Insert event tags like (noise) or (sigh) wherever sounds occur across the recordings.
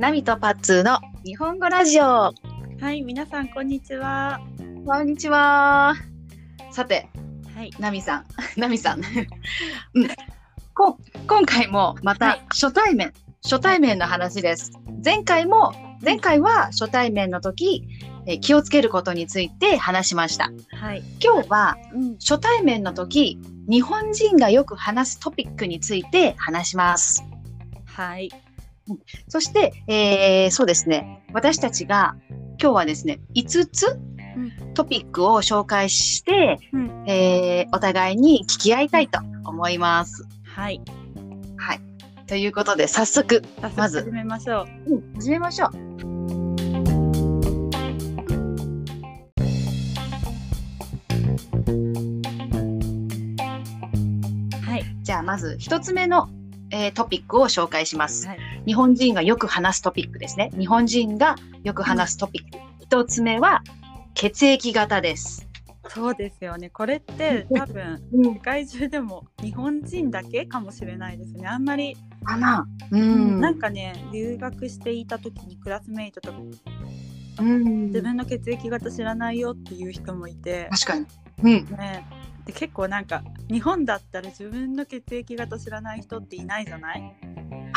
ナミとパッツーの日本語ラジオ。はい、皆さんこんにちは。こんにちは。さて、はい。ナミさん、(laughs) ナミさん。うん、こ今回もまはたい初対面、初対面の話です。前回も、前回は初対面の時、えー気をつけることについて話しました。はい。今日はうん。初対面の時、日本人がよく話すトピックについて話します。はい。そして、えーそうですね。私たちが今日はですね、5つうんトピックを紹介して、うんえーお互いに聞き合いたいと思います。はい。はい。ということで、早速、早まず速始めましょう。うん始めましょう。はい。じゃあ、まず1つ目の、えートピックを紹介します。はい。日本人がよく話すトピックですね。日本人がよく話すトピック。1つ目は、血液型です。そうですよね。これって多分うん世界中でも日本人だけかもしれないですね。あんまり、かなうん。なんかね留学していた時にクラスメイトとかうん自分の血液型知らないよっていう人もいて、確かに。うん。ね。で結構なんか日本だったら自分の血液型知らない人っていないじゃない？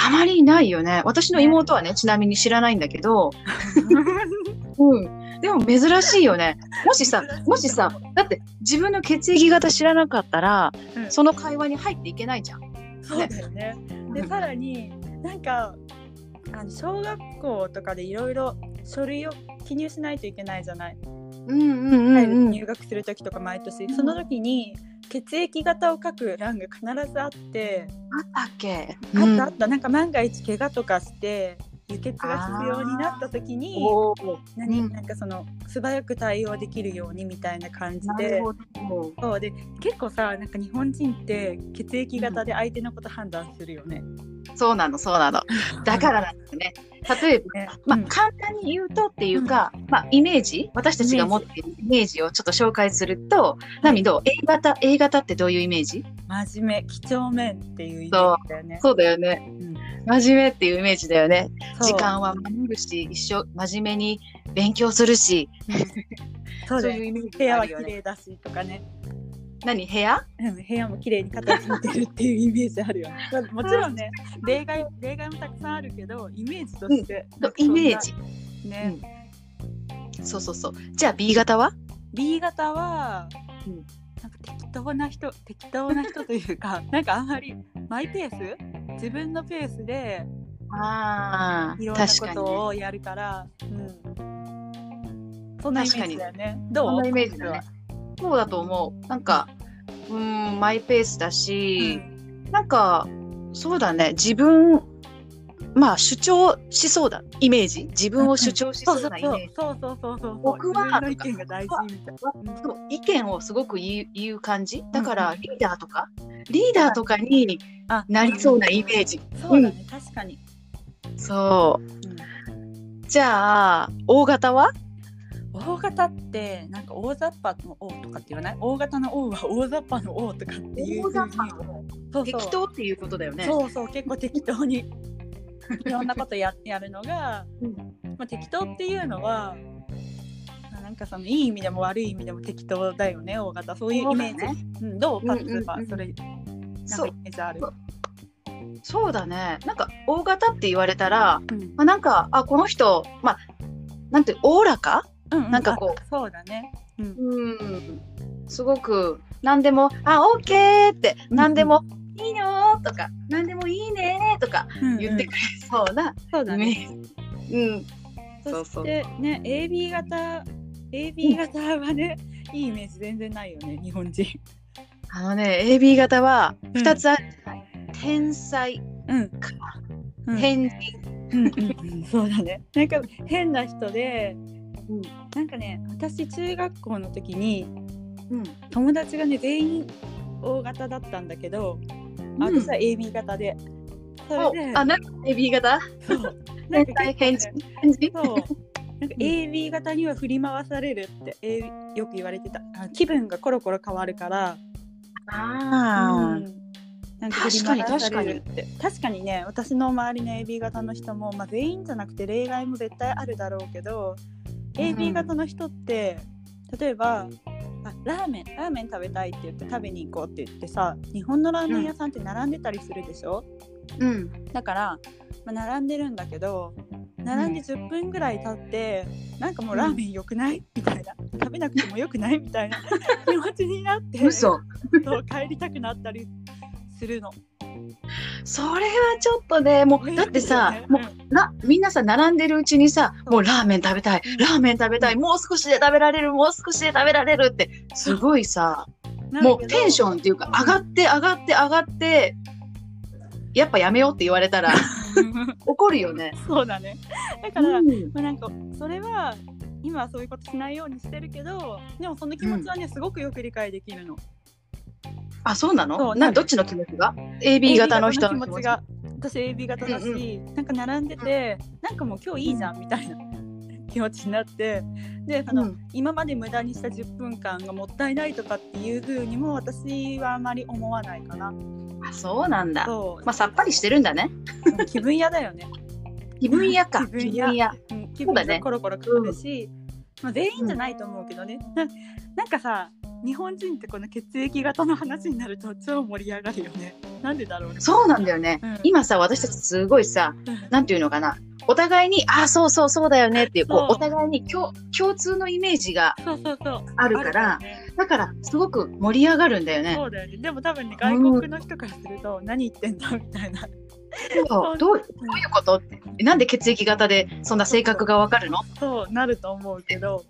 あまりいないよね。私の妹はね、ちなみに知らないんだけど、(laughs) うん。でも珍しいよね。もしさ、もしさ、だって自分の血液型知らなかったら、うんその会話に入っていけないじゃん。そうだよね。でさらになんかあの小学校とかでいろいろ書類を記入しないといけないじゃない、うんうんうんうん。入学する時とか毎年その時に血液型を書く欄が必ずあって、あったっけ？あったあった。なんか万が一怪我とかして輸血が必要になった時に何、うん。なんかその素早く対応できるようにみたいな感じで。そう。で結構さなんか日本人って血液型で相手のこと判断するよね。そうなの、そうなの。だからなんだよね。(laughs) 例えば、ねまあ、うん簡単に言うとっていうか、まあ、イメージ私たちが持っているイメージをちょっと紹介すると、ナミどう ?A 型、A 型ってどういうイメージ？真面目几帳面っていうイメージだよね。そうだよね。うん真面目っていうイメージだよね。時間は守るし、一生真面目に勉強するし、そういうイメージ部屋は綺。麗だしとかね、何？部屋？うん、部屋も綺麗に片付いてるっていうイメージあるよね。(laughs) まあもちろんね例外例外もたくさんあるけどイメージとして、なんイメージ。ね、そうそうそう。じゃあ B 型は？B 型は、うんなんか適当な人適当な人というか (laughs) なんかあんまりマイペース？自分のペースでああ、いろんな。ことをやるから、うん、そんなイメージだよね。どう？そんなイメージだね。そうだと思う。なんか、うーん、マイペースだうし、んなんか、そうだね。自分、まあ主張しそうだ。イメージ。自分を主張しそそううそうそうなイメージ。そうそうそうそう僕は意見が大事みたいな。そう意見をすごく言う言う感じ。だから、リーダーとか、リーダーとかにあなりそうなイメージ。そうだね、確かに。そう。うんじゃあ、大型は？大型ってなんか大雑把の王とかって言わない？大型の王は大雑把の王とかっていうそう適当っていうことだよね。そうそう結構適当にいろんなことややるのが、うん。まあ、適当っていうのはまあなんかそのいい意味でも悪い意味でも適当だよね大型。そういうイメージ。そうん、どうパッツうんうんうん。はそれなんかイメージある？そうだね。なんか、大型って言われたら、うん。まあ、なんか、あ、この人、まあ、なんて、おおらか？うんうなんかこう。あそうだね。うん。うん。すごく、なんでも、あ、オッケーって、なんでも、いいのとか、なんでもいいねとかうんうん。言ってくれそうなそうだイメねージ。うん。そうそう。そしてね AB 型 AB 型はね、いいイメージ全然ないよね日本人。あのね、AB 型はうん。2つあるじゃない、天才うん。か、うん。変人。うんうんうん。そうだね。なんか変な人でうん。なんかね私中学校の時にうん。友達がね全員 O 型だったんだけど、あうん。私は AB 型で。そおれであ、なんか AB 型？そう。(laughs) なんか変人？変人？そう。なんか AB 型には振り回されるって、A- よく言われてた。あ気分がコロコロ変わるから。あうん。なんか確かに振り回されるって。確かにね私の周りの AB 型の人も、まあ、全員じゃなくて例外も絶対あるだろうけど、AB 型の人って例えばあラーメンラーメン食べたいって言って食べに行こうって言ってさ日本のラーメン屋さんって並んでたりするでしょ、うん。だから、まあ、並んでるんだけど並んで10分ぐらい経って、なんかもうラーメン良くない？みたいな。食べなくても良くない？みたいな (laughs) 気持ちになって嘘。そう帰りたくなったりするの。それはちょっとね、もう、だってさ、もうん。う、な、みんなさ、並んでるうちにさ、もうラーメン食べたい、ラーメン食べたい、もう少しで食べられる、もう少しで食べられるって、すごいさ、もうテンションっていうか、上がって上がって上がって、やっぱやめようって言われたら、(laughs) 怒るよね。そうだね。だから、うん。まあ、なんかそれは今はそういうことしないようにしてるけどでもその気持ちはね、すごくよく理解できるの。あ、そうなの？な、どっちの気持ちが ?AB 型の人の気持ちが？私 AB 型だし、なんか並んでて、なんかもう今日いいじゃんみたいな気持ちになってであの、うん今まで無駄にした10分間がもったいないとかっていう風にも私はあまり思わないかな。あ、そうなんだ。まあ、さっぱりしてるんだね。気分屋だよね。(laughs) 気分屋か。気分屋気分屋。ねがコロコロ変わるし、まあ、全員じゃないと思うけどね、ななんかさ日本人ってこの血液型の話になると超盛り上がるよね。なんでだろうね。そうなんだよね。うん。今さ、私たちすごいさ、なんていうのかな。お互いに、あ、そうそうそうだよね。っていう、こう、お互いに共共通のイメージがそうそうそう。あるから、だから、すごく盛り上がるんだよね。そうだよね。でも多分ね外国の人からすると何言ってんだみたいなそう。どうどういうことって。なんで血液型でそんな性格がわかるの？そうなると思うけど。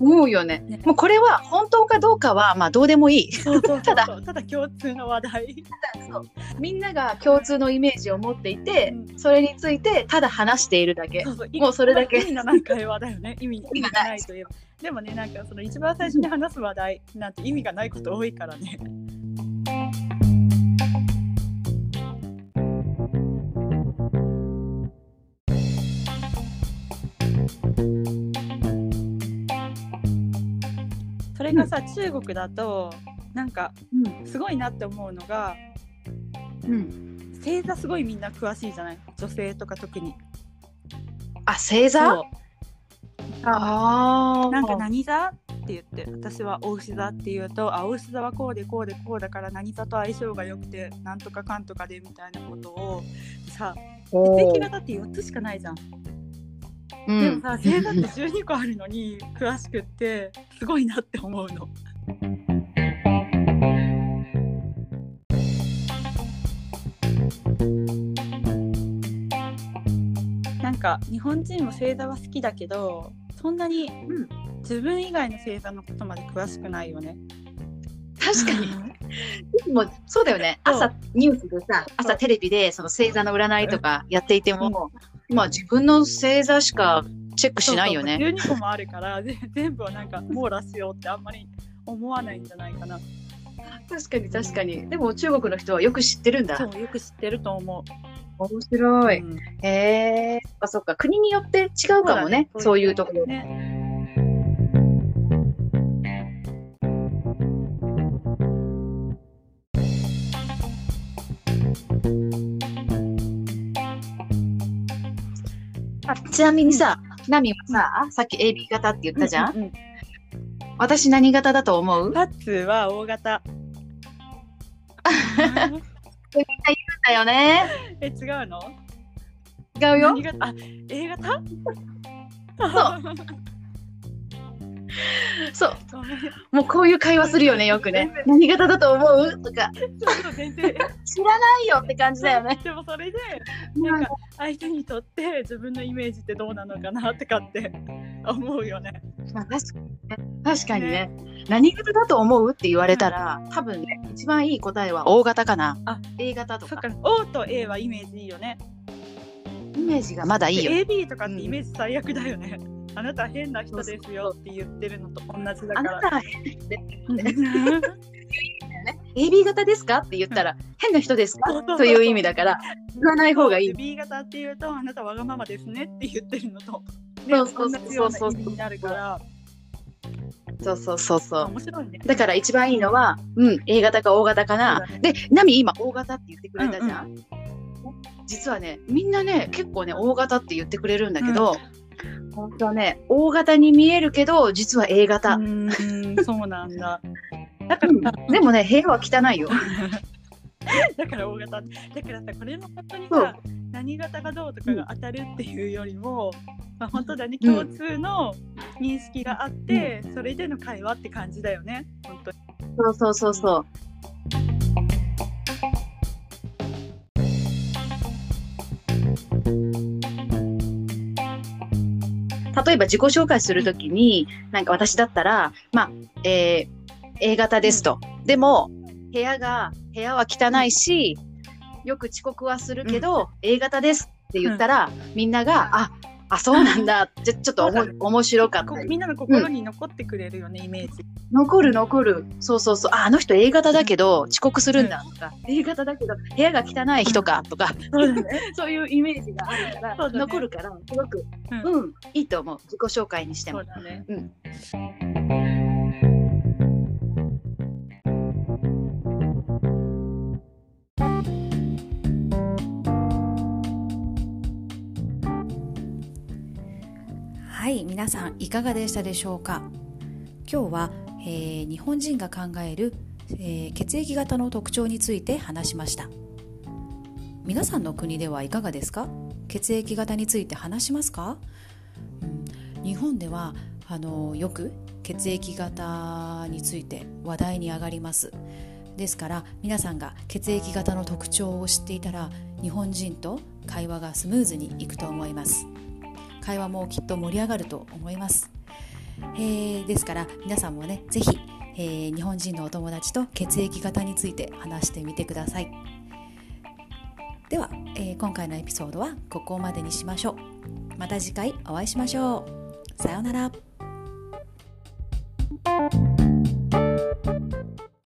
思うよね。ね。もうこれは本当かどうかは、まあどうでもいい。(laughs) ただ。ただ共通の話題。みんなが共通のイメージを持っていて、うん。それについてただ話しているだけ。もうそれだけ。意味のない会話だよね。意味 (laughs) 意味がない。といえば。でもねなんかその一番最初に話す話題なんて意味がないこと多いからねれがさ、中国だとなんかうん。すごいなって思うのがうん。星座すごいみんな詳しいじゃない？女性とか特に。あ、星座？そう。あ。あ。なんか何座？って言って私はお牛座って言うとあお牛座はこうでこうでこうだから何座と相性が良くてなんとかかんとかでみたいなことをさ血液型って4つしかないじゃん、うん。でもさ星座って12個あるのに詳しくってすごいなって思うの。なんか日本人も星座は好きだけどそんなにうん自分以外の星座のことまで詳しくないよね。確かに。もうそうだよね。朝ニュースでさ、朝テレビでその星座の占いとかやっていても、まあ自分の星座しかチェックしないよね。そうそう12個もあるからぜ (laughs) 全部をなんか網羅しようってあんまり思わないんじゃないかな。確かに確かに。でも中国の人はよく知ってるんだ。そうよく知ってると思う。面白い。うんへえ、そっかそっか。国によって違うかもね。そういうところ。ね。ちなみにさ、ナミはさ、さっき AB 型って言ったじゃん、ううう私何型だと思う？パッツは大型。だよね。え違うの？違うよあ A 型？そう。ごめんもうこういう会話するよね、よくね。何型だと思う？とか。知らないよって感じだよね。でもそれでなんか相手にとって自分のイメージってどうなのかなとかって思うよね。まあ、確かにね。確かにね。何型だと思う？って言われたら、多分ね、一番いい答えは O 型かな。あ A 型とか。か O と A はイメージいいよね。イメージがまだいいよ。で AB とかってイメージ最悪だよね。あなた変な人ですよって言ってるのと同じだから。あなたは変な人ですね。AB 型ですかって言ったら、変な人ですか？という意味だから、言わない方がいいで。B 型っていうとあなたわがままですねって言ってるのと、(laughs) ね、そうそうそうそうになるからそうそうそうそう。面白いね。だから一番いいのは、うん、A 型か O 型かな。そうだで、ナミ今 O 型って言ってくれたじゃん？うん実はね、みんなね、結構ね、O 型って言ってくれるんだけど、本当はね、O 型に見えるけど、実は A 型。そうなんだ。だかうんら、でもね、部屋は汚いよ。(laughs) だから大型。だからさ、これも本当にさ、何型がどうとかが当たるっていうよりも、まあ、本当だね、共通の認識があって、それでの会話って感じだよね、本当に。そうそうそうそう。例えば自己紹介するときに、なんか私だったら、まあ、えー A 型ですと。でも、部屋が、部屋は汚いし、よく遅刻はするけど、A 型ですって言ったら、みんなが、あ、あ、そうなんだ。ちょちょっとおも面白かったみんなの心に残ってくれるよね、イメージ。残る残る。そうそうそう。あ、あの人 A 型だけど遅刻するんだとか、A 型だけど部屋が汚い人かとか、そうだね。(laughs) そういうイメージがあるから、ね残るから、すごく、ううん、いいと思う。自己紹介にしてもそう。だね。うん。皆さんいかがでしたでしょうか？今日は、えー日本人が考える、えー血液型の特徴について話しました。皆さんの国ではいかがですか？血液型について話しますか、うん、日本ではあのよく血液型について話題に上がります。ですから皆さんが血液型の特徴を知っていたら日本人と会話がスムーズにいくと思います。会話もきっと盛り上がると思います、えーですから皆さんもね是非、えー日本人のお友達と血液型について話してみてください。では、えー今回のエピソードはここまでにしましょう。また次回お会いしましょう。さようなら。